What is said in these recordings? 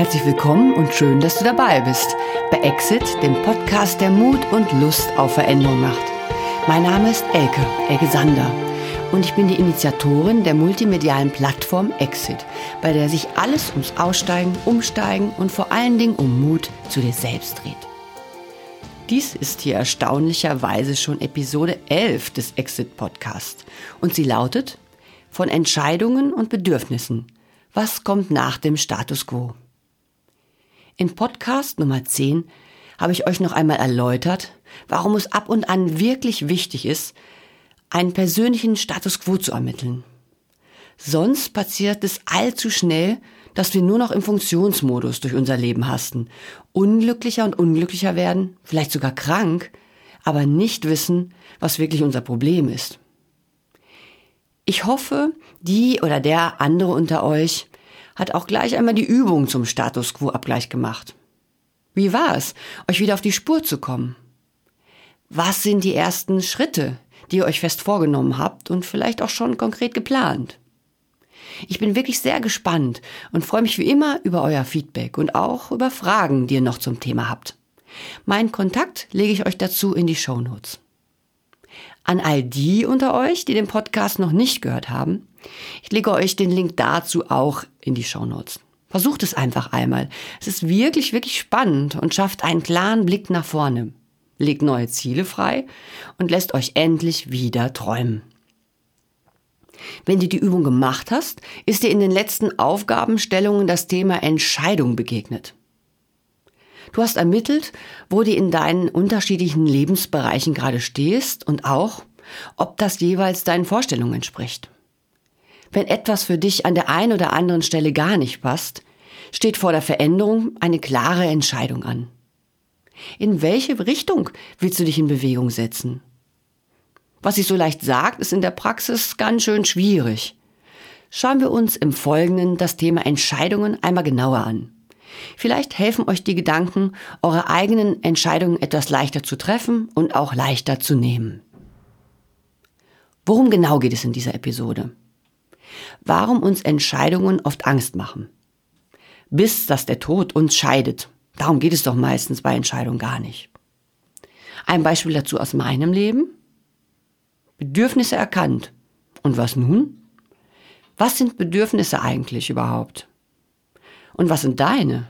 Herzlich willkommen und schön, dass du dabei bist bei Exit, dem Podcast, der Mut und Lust auf Veränderung macht. Mein Name ist Elke, Elke Sander und ich bin die Initiatorin der multimedialen Plattform Exit, bei der sich alles ums Aussteigen, Umsteigen und vor allen Dingen um Mut zu dir selbst dreht. Dies ist hier erstaunlicherweise schon Episode 11 des Exit Podcasts und sie lautet von Entscheidungen und Bedürfnissen. Was kommt nach dem Status quo? In Podcast Nummer 10 habe ich euch noch einmal erläutert, warum es ab und an wirklich wichtig ist, einen persönlichen Status quo zu ermitteln. Sonst passiert es allzu schnell, dass wir nur noch im Funktionsmodus durch unser Leben hasten, unglücklicher und unglücklicher werden, vielleicht sogar krank, aber nicht wissen, was wirklich unser Problem ist. Ich hoffe, die oder der andere unter euch hat auch gleich einmal die Übung zum Status Quo-Abgleich gemacht. Wie war es, euch wieder auf die Spur zu kommen? Was sind die ersten Schritte, die ihr euch fest vorgenommen habt und vielleicht auch schon konkret geplant? Ich bin wirklich sehr gespannt und freue mich wie immer über euer Feedback und auch über Fragen, die ihr noch zum Thema habt. Meinen Kontakt lege ich euch dazu in die Show Notes. An all die unter euch, die den Podcast noch nicht gehört haben, ich lege euch den Link dazu auch in die Show Notes. Versucht es einfach einmal. Es ist wirklich, wirklich spannend und schafft einen klaren Blick nach vorne, legt neue Ziele frei und lässt euch endlich wieder träumen. Wenn du die Übung gemacht hast, ist dir in den letzten Aufgabenstellungen das Thema Entscheidung begegnet. Du hast ermittelt, wo du in deinen unterschiedlichen Lebensbereichen gerade stehst und auch, ob das jeweils deinen Vorstellungen entspricht. Wenn etwas für dich an der einen oder anderen Stelle gar nicht passt, steht vor der Veränderung eine klare Entscheidung an. In welche Richtung willst du dich in Bewegung setzen? Was sich so leicht sagt, ist in der Praxis ganz schön schwierig. Schauen wir uns im Folgenden das Thema Entscheidungen einmal genauer an. Vielleicht helfen euch die Gedanken, eure eigenen Entscheidungen etwas leichter zu treffen und auch leichter zu nehmen. Worum genau geht es in dieser Episode? Warum uns Entscheidungen oft Angst machen? Bis dass der Tod uns scheidet. Darum geht es doch meistens bei Entscheidungen gar nicht. Ein Beispiel dazu aus meinem Leben. Bedürfnisse erkannt. Und was nun? Was sind Bedürfnisse eigentlich überhaupt? Und was sind deine?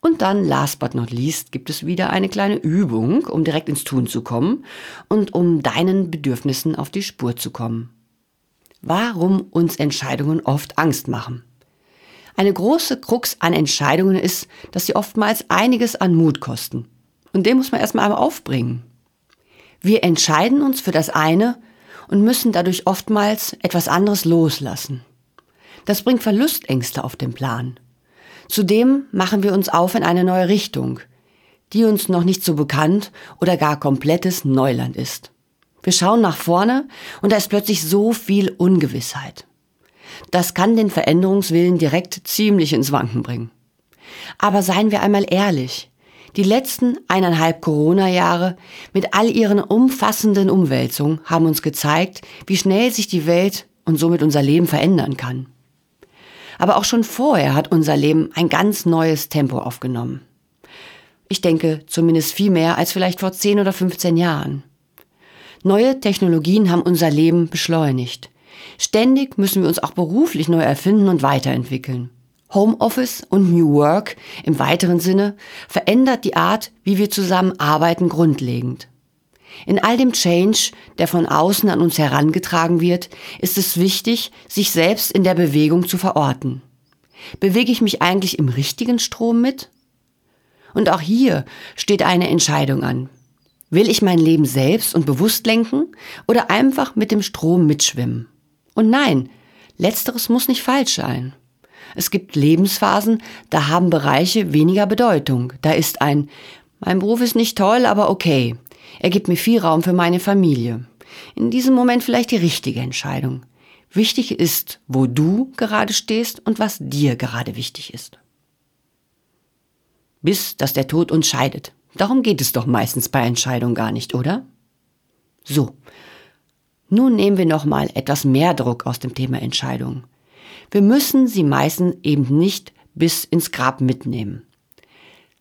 Und dann, last but not least, gibt es wieder eine kleine Übung, um direkt ins Tun zu kommen und um deinen Bedürfnissen auf die Spur zu kommen. Warum uns Entscheidungen oft Angst machen. Eine große Krux an Entscheidungen ist, dass sie oftmals einiges an Mut kosten. Und den muss man erstmal einmal aufbringen. Wir entscheiden uns für das eine und müssen dadurch oftmals etwas anderes loslassen. Das bringt Verlustängste auf den Plan. Zudem machen wir uns auf in eine neue Richtung, die uns noch nicht so bekannt oder gar komplettes Neuland ist. Wir schauen nach vorne und da ist plötzlich so viel Ungewissheit. Das kann den Veränderungswillen direkt ziemlich ins Wanken bringen. Aber seien wir einmal ehrlich. Die letzten eineinhalb Corona-Jahre mit all ihren umfassenden Umwälzungen haben uns gezeigt, wie schnell sich die Welt und somit unser Leben verändern kann. Aber auch schon vorher hat unser Leben ein ganz neues Tempo aufgenommen. Ich denke zumindest viel mehr als vielleicht vor 10 oder 15 Jahren. Neue Technologien haben unser Leben beschleunigt. Ständig müssen wir uns auch beruflich neu erfinden und weiterentwickeln. Homeoffice und New Work im weiteren Sinne verändert die Art, wie wir zusammen arbeiten, grundlegend. In all dem Change, der von außen an uns herangetragen wird, ist es wichtig, sich selbst in der Bewegung zu verorten. Bewege ich mich eigentlich im richtigen Strom mit? Und auch hier steht eine Entscheidung an. Will ich mein Leben selbst und bewusst lenken oder einfach mit dem Strom mitschwimmen? Und nein, letzteres muss nicht falsch sein. Es gibt Lebensphasen, da haben Bereiche weniger Bedeutung. Da ist ein, mein Beruf ist nicht toll, aber okay. Er gibt mir viel Raum für meine Familie. In diesem Moment vielleicht die richtige Entscheidung. Wichtig ist, wo du gerade stehst und was dir gerade wichtig ist. Bis dass der Tod uns scheidet. Darum geht es doch meistens bei Entscheidungen gar nicht, oder? So. Nun nehmen wir nochmal etwas mehr Druck aus dem Thema Entscheidung. Wir müssen sie meistens eben nicht bis ins Grab mitnehmen.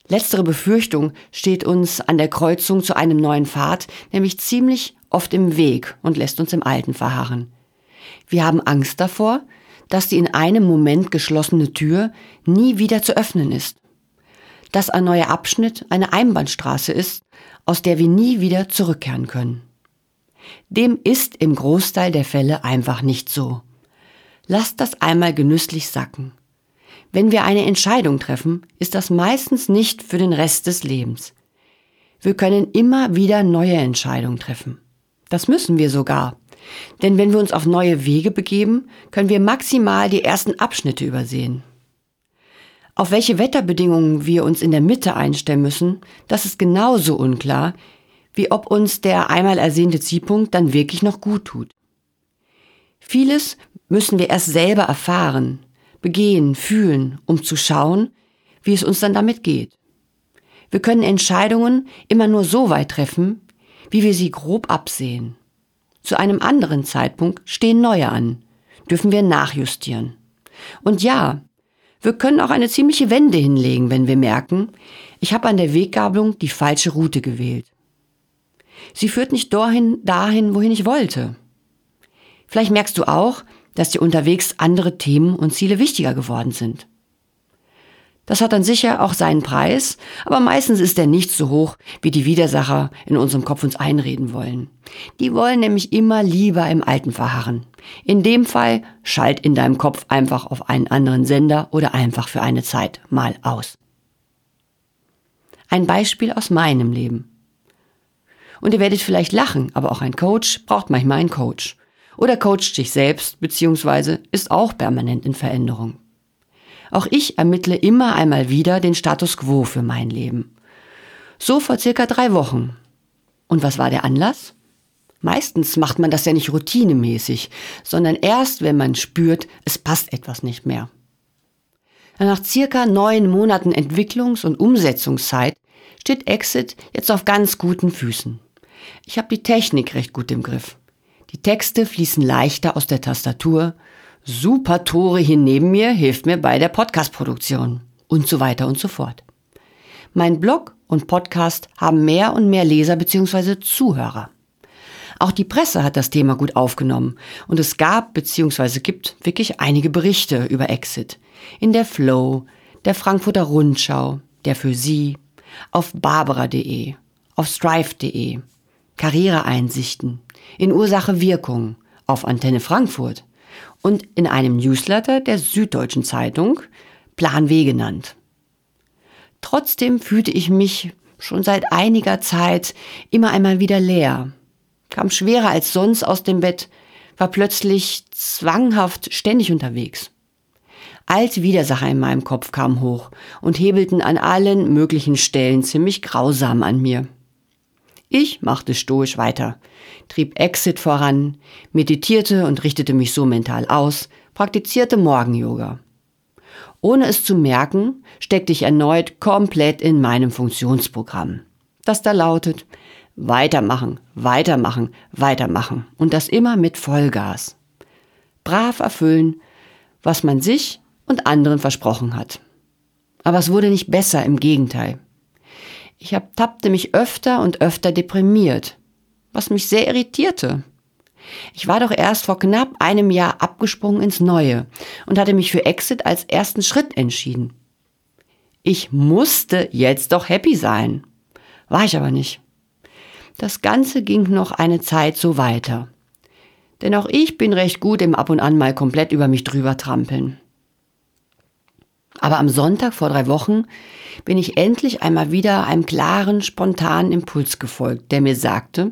Letztere Befürchtung steht uns an der Kreuzung zu einem neuen Pfad nämlich ziemlich oft im Weg und lässt uns im Alten verharren. Wir haben Angst davor, dass die in einem Moment geschlossene Tür nie wieder zu öffnen ist. Dass ein neuer Abschnitt eine Einbahnstraße ist, aus der wir nie wieder zurückkehren können. Dem ist im Großteil der Fälle einfach nicht so. Lasst das einmal genüsslich sacken. Wenn wir eine Entscheidung treffen, ist das meistens nicht für den Rest des Lebens. Wir können immer wieder neue Entscheidungen treffen. Das müssen wir sogar. Denn wenn wir uns auf neue Wege begeben, können wir maximal die ersten Abschnitte übersehen. Auf welche Wetterbedingungen wir uns in der Mitte einstellen müssen, das ist genauso unklar, wie ob uns der einmal ersehnte Zielpunkt dann wirklich noch gut tut. Vieles müssen wir erst selber erfahren, begehen, fühlen, um zu schauen, wie es uns dann damit geht. Wir können Entscheidungen immer nur so weit treffen, wie wir sie grob absehen. Zu einem anderen Zeitpunkt stehen neue an, dürfen wir nachjustieren. Und ja, wir können auch eine ziemliche Wende hinlegen, wenn wir merken, ich habe an der Weggabelung die falsche Route gewählt. Sie führt nicht dahin, dahin, wohin ich wollte. Vielleicht merkst du auch, dass dir unterwegs andere Themen und Ziele wichtiger geworden sind. Das hat dann sicher auch seinen Preis, aber meistens ist er nicht so hoch, wie die Widersacher in unserem Kopf uns einreden wollen. Die wollen nämlich immer lieber im Alten verharren. In dem Fall schalt in deinem Kopf einfach auf einen anderen Sender oder einfach für eine Zeit mal aus. Ein Beispiel aus meinem Leben. Und ihr werdet vielleicht lachen, aber auch ein Coach braucht manchmal einen Coach. Oder coacht sich selbst, beziehungsweise ist auch permanent in Veränderung. Auch ich ermittle immer einmal wieder den Status quo für mein Leben. So vor circa drei Wochen. Und was war der Anlass? Meistens macht man das ja nicht routinemäßig, sondern erst, wenn man spürt, es passt etwas nicht mehr. Nach circa neun Monaten Entwicklungs- und Umsetzungszeit steht Exit jetzt auf ganz guten Füßen. Ich habe die Technik recht gut im Griff. Die Texte fließen leichter aus der Tastatur. Super Tore hier neben mir hilft mir bei der Podcast-Produktion. Und so weiter und so fort. Mein Blog und Podcast haben mehr und mehr Leser bzw. Zuhörer. Auch die Presse hat das Thema gut aufgenommen und es gab bzw. gibt wirklich einige Berichte über Exit. In der Flow, der Frankfurter Rundschau, der für Sie, auf barbara.de, auf strive.de, Karriereeinsichten, in Ursache Wirkung auf Antenne Frankfurt und in einem Newsletter der Süddeutschen Zeitung Plan W genannt. Trotzdem fühlte ich mich schon seit einiger Zeit immer einmal wieder leer, kam schwerer als sonst aus dem Bett, war plötzlich zwanghaft ständig unterwegs. Alte Widersacher in meinem Kopf kamen hoch und hebelten an allen möglichen Stellen ziemlich grausam an mir. Ich machte stoisch weiter, trieb Exit voran, meditierte und richtete mich so mental aus, praktizierte Morgen-Yoga. Ohne es zu merken, steckte ich erneut komplett in meinem Funktionsprogramm, das da lautet, weitermachen, weitermachen, weitermachen und das immer mit Vollgas. Brav erfüllen, was man sich und anderen versprochen hat. Aber es wurde nicht besser, im Gegenteil. Ich hab, tappte mich öfter und öfter deprimiert, was mich sehr irritierte. Ich war doch erst vor knapp einem Jahr abgesprungen ins Neue und hatte mich für Exit als ersten Schritt entschieden. Ich musste jetzt doch happy sein. War ich aber nicht. Das Ganze ging noch eine Zeit so weiter. Denn auch ich bin recht gut im Ab und an mal komplett über mich drüber trampeln. Aber am Sonntag vor drei Wochen bin ich endlich einmal wieder einem klaren, spontanen Impuls gefolgt, der mir sagte,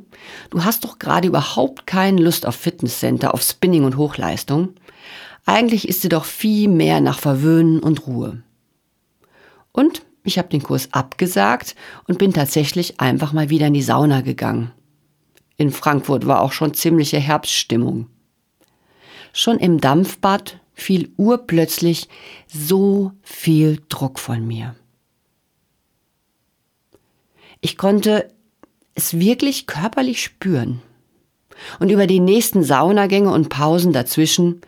du hast doch gerade überhaupt keine Lust auf Fitnesscenter, auf Spinning und Hochleistung. Eigentlich ist dir doch viel mehr nach Verwöhnen und Ruhe. Und ich habe den Kurs abgesagt und bin tatsächlich einfach mal wieder in die Sauna gegangen. In Frankfurt war auch schon ziemliche Herbststimmung. Schon im Dampfbad fiel urplötzlich so viel Druck von mir. Ich konnte es wirklich körperlich spüren. Und über die nächsten Saunagänge und Pausen dazwischen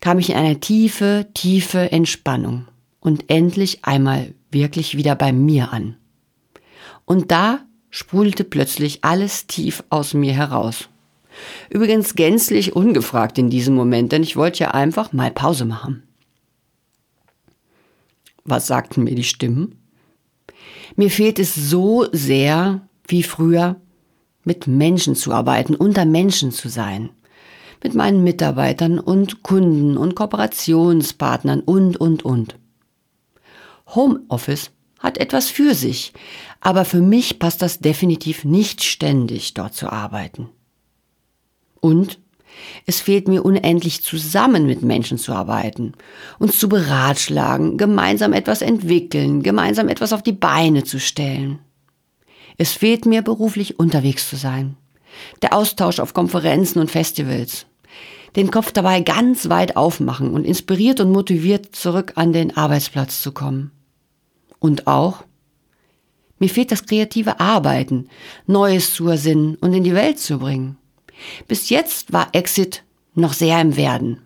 kam ich in eine tiefe, tiefe Entspannung und endlich einmal wirklich wieder bei mir an. Und da sprudelte plötzlich alles tief aus mir heraus. Übrigens gänzlich ungefragt in diesem Moment, denn ich wollte ja einfach mal Pause machen. Was sagten mir die Stimmen? Mir fehlt es so sehr, wie früher, mit Menschen zu arbeiten, unter Menschen zu sein. Mit meinen Mitarbeitern und Kunden und Kooperationspartnern und, und, und. Homeoffice hat etwas für sich, aber für mich passt das definitiv nicht ständig, dort zu arbeiten. Und es fehlt mir unendlich zusammen mit Menschen zu arbeiten, uns zu beratschlagen, gemeinsam etwas entwickeln, gemeinsam etwas auf die Beine zu stellen. Es fehlt mir beruflich unterwegs zu sein. Der Austausch auf Konferenzen und Festivals. Den Kopf dabei ganz weit aufmachen und inspiriert und motiviert zurück an den Arbeitsplatz zu kommen. Und auch, mir fehlt das kreative Arbeiten, Neues zu ersinnen und in die Welt zu bringen. Bis jetzt war Exit noch sehr im Werden.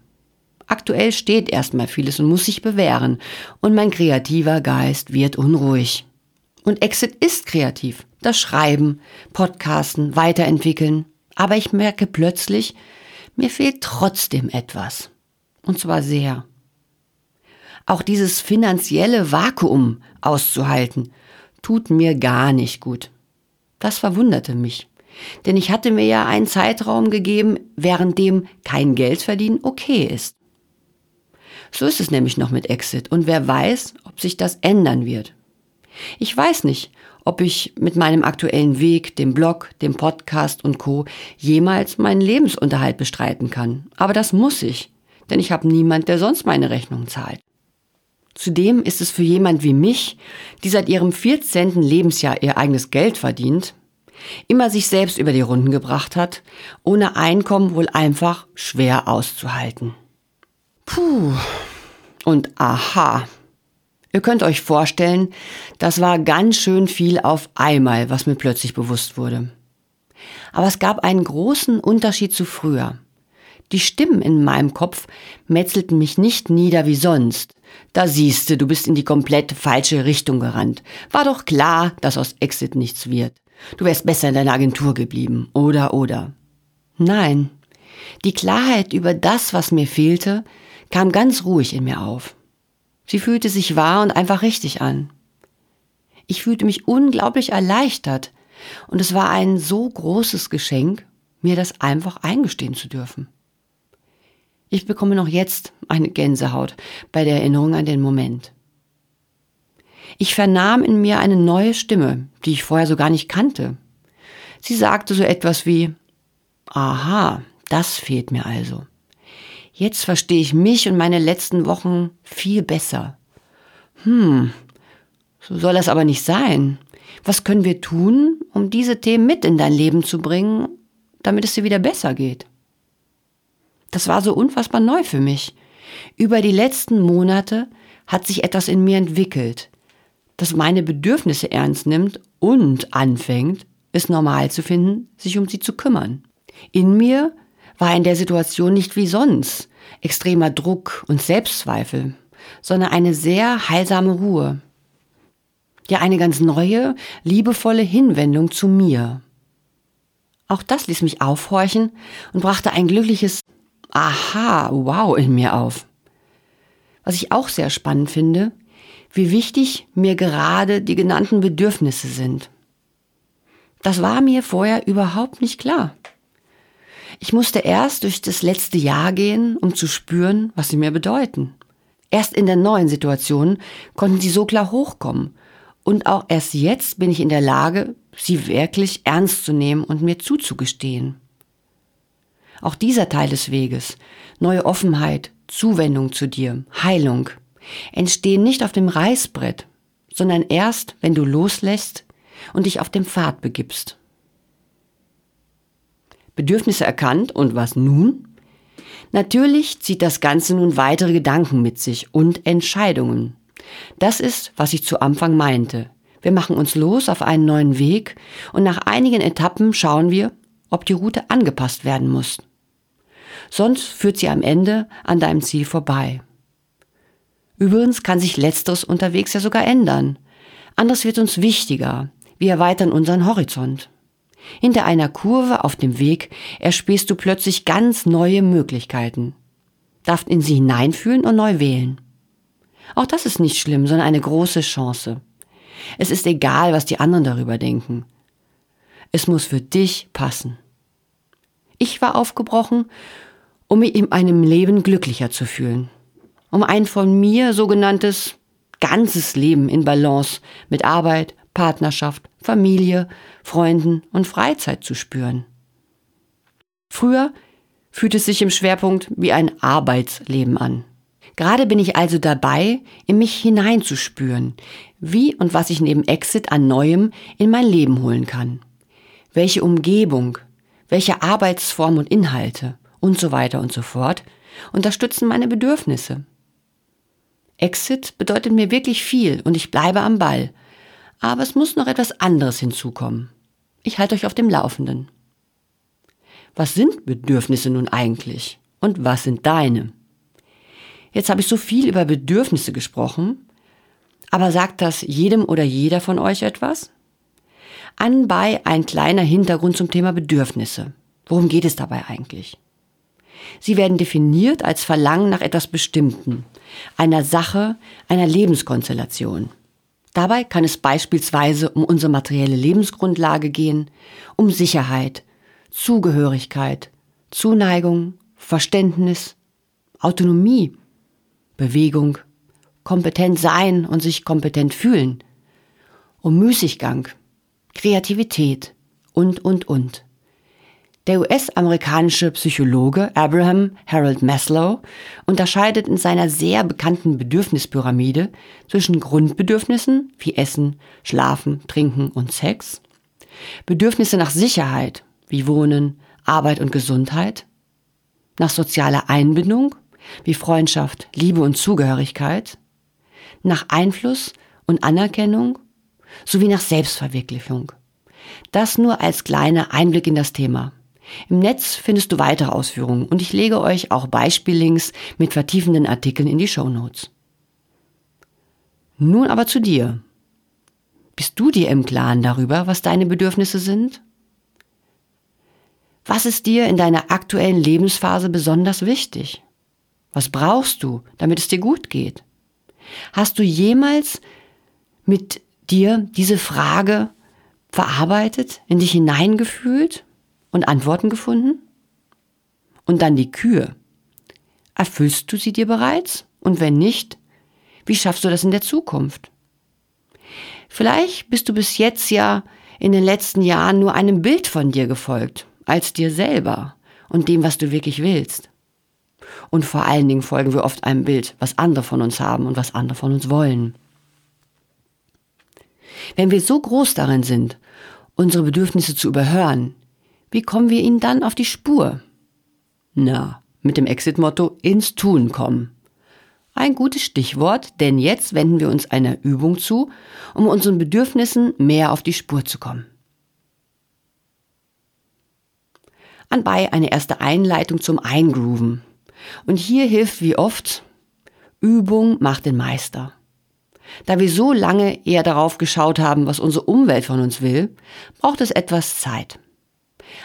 Aktuell steht erstmal vieles und muss sich bewähren und mein kreativer Geist wird unruhig. Und Exit ist kreativ. Das Schreiben, Podcasten, Weiterentwickeln. Aber ich merke plötzlich, mir fehlt trotzdem etwas. Und zwar sehr. Auch dieses finanzielle Vakuum auszuhalten, tut mir gar nicht gut. Das verwunderte mich. Denn ich hatte mir ja einen Zeitraum gegeben, während dem kein Geld verdienen okay ist. So ist es nämlich noch mit Exit und wer weiß, ob sich das ändern wird. Ich weiß nicht, ob ich mit meinem aktuellen Weg, dem Blog, dem Podcast und Co jemals meinen Lebensunterhalt bestreiten kann. Aber das muss ich, denn ich habe niemand, der sonst meine Rechnung zahlt. Zudem ist es für jemand wie mich, die seit ihrem 14. Lebensjahr ihr eigenes Geld verdient, immer sich selbst über die Runden gebracht hat, ohne Einkommen wohl einfach schwer auszuhalten. Puh. Und aha. Ihr könnt euch vorstellen, das war ganz schön viel auf einmal, was mir plötzlich bewusst wurde. Aber es gab einen großen Unterschied zu früher. Die Stimmen in meinem Kopf metzelten mich nicht nieder wie sonst. Da siehste, du bist in die komplett falsche Richtung gerannt. War doch klar, dass aus Exit nichts wird. Du wärst besser in deiner Agentur geblieben. Oder, oder. Nein. Die Klarheit über das, was mir fehlte, kam ganz ruhig in mir auf. Sie fühlte sich wahr und einfach richtig an. Ich fühlte mich unglaublich erleichtert und es war ein so großes Geschenk, mir das einfach eingestehen zu dürfen. Ich bekomme noch jetzt eine Gänsehaut bei der Erinnerung an den Moment. Ich vernahm in mir eine neue Stimme, die ich vorher so gar nicht kannte. Sie sagte so etwas wie, aha, das fehlt mir also. Jetzt verstehe ich mich und meine letzten Wochen viel besser. Hm, so soll das aber nicht sein. Was können wir tun, um diese Themen mit in dein Leben zu bringen, damit es dir wieder besser geht? Das war so unfassbar neu für mich. Über die letzten Monate hat sich etwas in mir entwickelt, das meine Bedürfnisse ernst nimmt und anfängt, es normal zu finden, sich um sie zu kümmern. In mir war in der Situation nicht wie sonst extremer Druck und Selbstzweifel, sondern eine sehr heilsame Ruhe. Ja, eine ganz neue, liebevolle Hinwendung zu mir. Auch das ließ mich aufhorchen und brachte ein glückliches Aha, wow in mir auf. Was ich auch sehr spannend finde, wie wichtig mir gerade die genannten Bedürfnisse sind. Das war mir vorher überhaupt nicht klar. Ich musste erst durch das letzte Jahr gehen, um zu spüren, was sie mir bedeuten. Erst in der neuen Situation konnten sie so klar hochkommen. Und auch erst jetzt bin ich in der Lage, sie wirklich ernst zu nehmen und mir zuzugestehen. Auch dieser Teil des Weges, neue Offenheit, Zuwendung zu dir, Heilung, entstehen nicht auf dem Reißbrett, sondern erst, wenn du loslässt und dich auf dem Pfad begibst. Bedürfnisse erkannt und was nun? Natürlich zieht das Ganze nun weitere Gedanken mit sich und Entscheidungen. Das ist, was ich zu Anfang meinte. Wir machen uns los auf einen neuen Weg und nach einigen Etappen schauen wir, ob die Route angepasst werden muss. Sonst führt sie am Ende an deinem Ziel vorbei. Übrigens kann sich letzteres unterwegs ja sogar ändern. Anderes wird uns wichtiger. Wir erweitern unseren Horizont. Hinter einer Kurve auf dem Weg erspähst du plötzlich ganz neue Möglichkeiten. Darfst in sie hineinfühlen und neu wählen. Auch das ist nicht schlimm, sondern eine große Chance. Es ist egal, was die anderen darüber denken. Es muss für dich passen. Ich war aufgebrochen, um mich in meinem Leben glücklicher zu fühlen. Um ein von mir sogenanntes ganzes Leben in Balance mit Arbeit, Partnerschaft, Familie, Freunden und Freizeit zu spüren. Früher fühlt es sich im Schwerpunkt wie ein Arbeitsleben an. Gerade bin ich also dabei, in mich hineinzuspüren, wie und was ich neben Exit an Neuem in mein Leben holen kann. Welche Umgebung, welche Arbeitsform und Inhalte und so weiter und so fort unterstützen meine Bedürfnisse. Exit bedeutet mir wirklich viel und ich bleibe am Ball. Aber es muss noch etwas anderes hinzukommen. Ich halte euch auf dem Laufenden. Was sind Bedürfnisse nun eigentlich? Und was sind deine? Jetzt habe ich so viel über Bedürfnisse gesprochen, aber sagt das jedem oder jeder von euch etwas? Anbei ein kleiner Hintergrund zum Thema Bedürfnisse. Worum geht es dabei eigentlich? Sie werden definiert als Verlangen nach etwas Bestimmten, einer Sache, einer Lebenskonstellation. Dabei kann es beispielsweise um unsere materielle Lebensgrundlage gehen, um Sicherheit, Zugehörigkeit, Zuneigung, Verständnis, Autonomie, Bewegung, kompetent sein und sich kompetent fühlen, um Müßiggang, Kreativität und, und, und. Der US-amerikanische Psychologe Abraham Harold Maslow unterscheidet in seiner sehr bekannten Bedürfnispyramide zwischen Grundbedürfnissen wie Essen, Schlafen, Trinken und Sex, Bedürfnisse nach Sicherheit wie Wohnen, Arbeit und Gesundheit, nach sozialer Einbindung wie Freundschaft, Liebe und Zugehörigkeit, nach Einfluss und Anerkennung sowie nach Selbstverwirklichung. Das nur als kleiner Einblick in das Thema. Im Netz findest du weitere Ausführungen und ich lege euch auch Beispiellinks mit vertiefenden Artikeln in die Show Notes. Nun aber zu dir. Bist du dir im Klaren darüber, was deine Bedürfnisse sind? Was ist dir in deiner aktuellen Lebensphase besonders wichtig? Was brauchst du, damit es dir gut geht? Hast du jemals mit dir diese Frage verarbeitet, in dich hineingefühlt und Antworten gefunden? Und dann die Kühe. Erfüllst du sie dir bereits? Und wenn nicht, wie schaffst du das in der Zukunft? Vielleicht bist du bis jetzt ja in den letzten Jahren nur einem Bild von dir gefolgt, als dir selber und dem, was du wirklich willst. Und vor allen Dingen folgen wir oft einem Bild, was andere von uns haben und was andere von uns wollen. Wenn wir so groß darin sind, unsere Bedürfnisse zu überhören, wie kommen wir ihnen dann auf die Spur? Na, mit dem Exit-Motto ins Tun kommen. Ein gutes Stichwort, denn jetzt wenden wir uns einer Übung zu, um unseren Bedürfnissen mehr auf die Spur zu kommen. Anbei eine erste Einleitung zum Eingrooven. Und hier hilft wie oft, Übung macht den Meister. Da wir so lange eher darauf geschaut haben, was unsere Umwelt von uns will, braucht es etwas Zeit.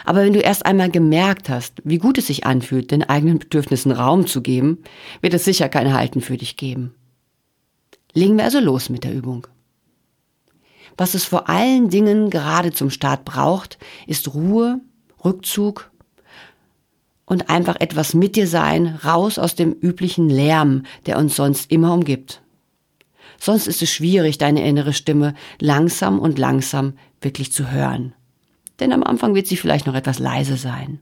Aber wenn du erst einmal gemerkt hast, wie gut es sich anfühlt, den eigenen Bedürfnissen Raum zu geben, wird es sicher kein Halten für dich geben. Legen wir also los mit der Übung. Was es vor allen Dingen gerade zum Start braucht, ist Ruhe, Rückzug und einfach etwas mit dir sein, raus aus dem üblichen Lärm, der uns sonst immer umgibt. Sonst ist es schwierig, deine innere Stimme langsam und langsam wirklich zu hören denn am Anfang wird sie vielleicht noch etwas leise sein.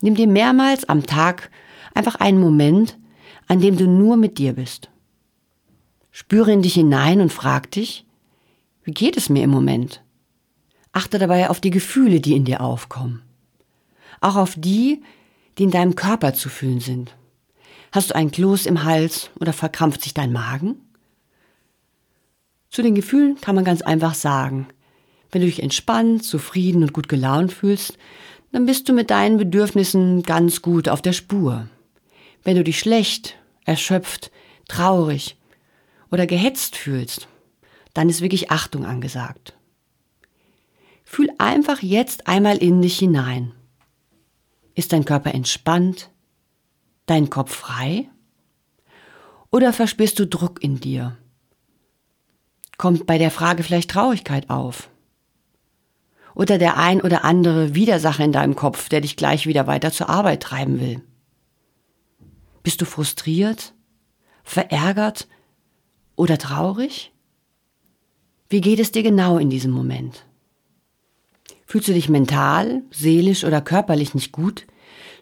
Nimm dir mehrmals am Tag einfach einen Moment, an dem du nur mit dir bist. Spüre in dich hinein und frag dich, wie geht es mir im Moment? Achte dabei auf die Gefühle, die in dir aufkommen. Auch auf die, die in deinem Körper zu fühlen sind. Hast du ein Kloß im Hals oder verkrampft sich dein Magen? Zu den Gefühlen kann man ganz einfach sagen, wenn du dich entspannt, zufrieden und gut gelaunt fühlst, dann bist du mit deinen Bedürfnissen ganz gut auf der Spur. Wenn du dich schlecht, erschöpft, traurig oder gehetzt fühlst, dann ist wirklich Achtung angesagt. Fühl einfach jetzt einmal in dich hinein. Ist dein Körper entspannt? Dein Kopf frei? Oder verspürst du Druck in dir? Kommt bei der Frage vielleicht Traurigkeit auf? Oder der ein oder andere Widersacher in deinem Kopf, der dich gleich wieder weiter zur Arbeit treiben will? Bist du frustriert, verärgert oder traurig? Wie geht es dir genau in diesem Moment? Fühlst du dich mental, seelisch oder körperlich nicht gut?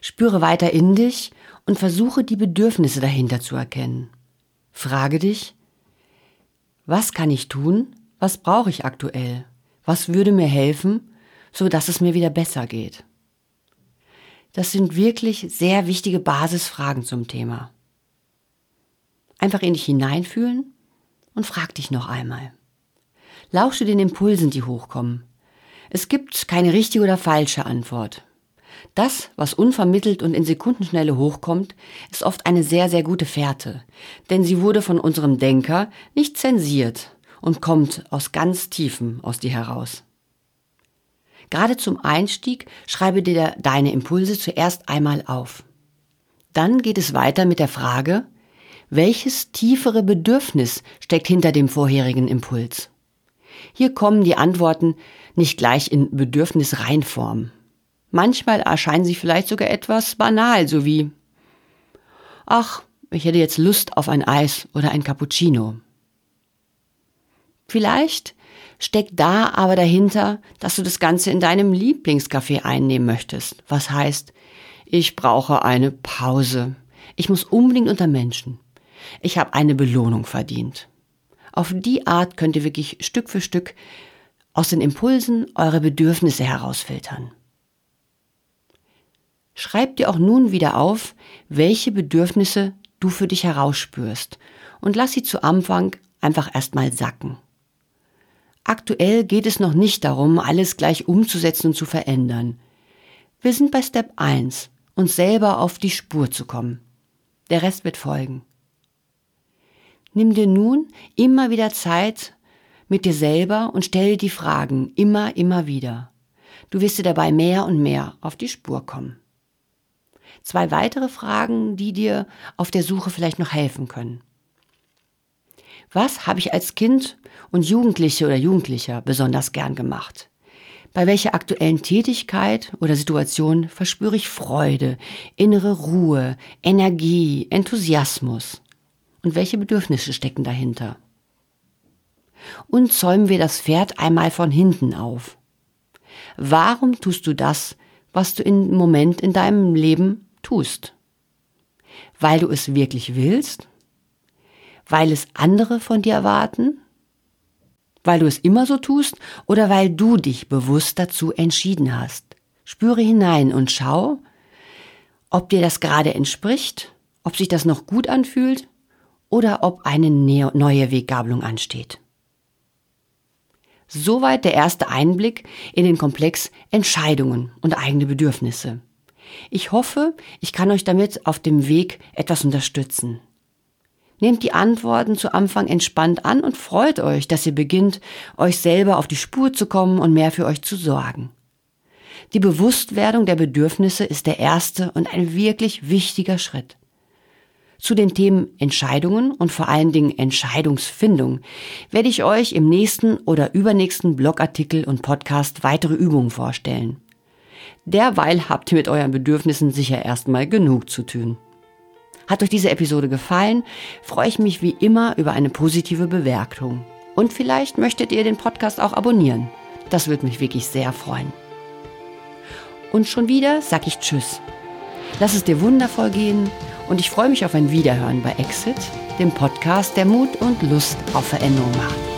Spüre weiter in dich und versuche die Bedürfnisse dahinter zu erkennen. Frage dich, was kann ich tun? Was brauche ich aktuell? Was würde mir helfen, so dass es mir wieder besser geht? Das sind wirklich sehr wichtige Basisfragen zum Thema. Einfach in dich hineinfühlen und frag dich noch einmal. Lausche den Impulsen, die hochkommen. Es gibt keine richtige oder falsche Antwort. Das, was unvermittelt und in Sekundenschnelle hochkommt, ist oft eine sehr, sehr gute Fährte, denn sie wurde von unserem Denker nicht zensiert und kommt aus ganz Tiefen aus dir heraus. Gerade zum Einstieg schreibe dir deine Impulse zuerst einmal auf. Dann geht es weiter mit der Frage, welches tiefere Bedürfnis steckt hinter dem vorherigen Impuls? Hier kommen die Antworten nicht gleich in Bedürfnisreinform. Manchmal erscheinen sie vielleicht sogar etwas banal, so wie Ach, ich hätte jetzt Lust auf ein Eis oder ein Cappuccino. Vielleicht steckt da aber dahinter, dass du das Ganze in deinem Lieblingscafé einnehmen möchtest. Was heißt, ich brauche eine Pause. Ich muss unbedingt unter Menschen. Ich habe eine Belohnung verdient. Auf die Art könnt ihr wirklich Stück für Stück aus den Impulsen eure Bedürfnisse herausfiltern. Schreib dir auch nun wieder auf, welche Bedürfnisse du für dich herausspürst und lass sie zu Anfang einfach erstmal sacken. Aktuell geht es noch nicht darum, alles gleich umzusetzen und zu verändern. Wir sind bei Step 1, uns selber auf die Spur zu kommen. Der Rest wird folgen. Nimm dir nun immer wieder Zeit mit dir selber und stell dir die Fragen immer, immer wieder. Du wirst dir dabei mehr und mehr auf die Spur kommen. Zwei weitere Fragen, die dir auf der Suche vielleicht noch helfen können. Was habe ich als Kind und Jugendliche oder Jugendlicher besonders gern gemacht? Bei welcher aktuellen Tätigkeit oder Situation verspüre ich Freude, innere Ruhe, Energie, Enthusiasmus? Und welche Bedürfnisse stecken dahinter? Und zäumen wir das Pferd einmal von hinten auf. Warum tust du das, was du im Moment in deinem Leben tust. Weil du es wirklich willst? Weil es andere von dir erwarten? Weil du es immer so tust oder weil du dich bewusst dazu entschieden hast? Spüre hinein und schau, ob dir das gerade entspricht, ob sich das noch gut anfühlt oder ob eine neue Weggabelung ansteht. Soweit der erste Einblick in den Komplex Entscheidungen und eigene Bedürfnisse. Ich hoffe, ich kann euch damit auf dem Weg etwas unterstützen. Nehmt die Antworten zu Anfang entspannt an und freut euch, dass ihr beginnt, euch selber auf die Spur zu kommen und mehr für euch zu sorgen. Die Bewusstwerdung der Bedürfnisse ist der erste und ein wirklich wichtiger Schritt. Zu den Themen Entscheidungen und vor allen Dingen Entscheidungsfindung werde ich euch im nächsten oder übernächsten Blogartikel und Podcast weitere Übungen vorstellen. Derweil habt ihr mit euren Bedürfnissen sicher erstmal genug zu tun. Hat euch diese Episode gefallen, freue ich mich wie immer über eine positive Bewertung. Und vielleicht möchtet ihr den Podcast auch abonnieren. Das würde mich wirklich sehr freuen. Und schon wieder sag ich Tschüss. Lass es dir wundervoll gehen und ich freue mich auf ein Wiederhören bei Exit, dem Podcast, der Mut und Lust auf Veränderung macht.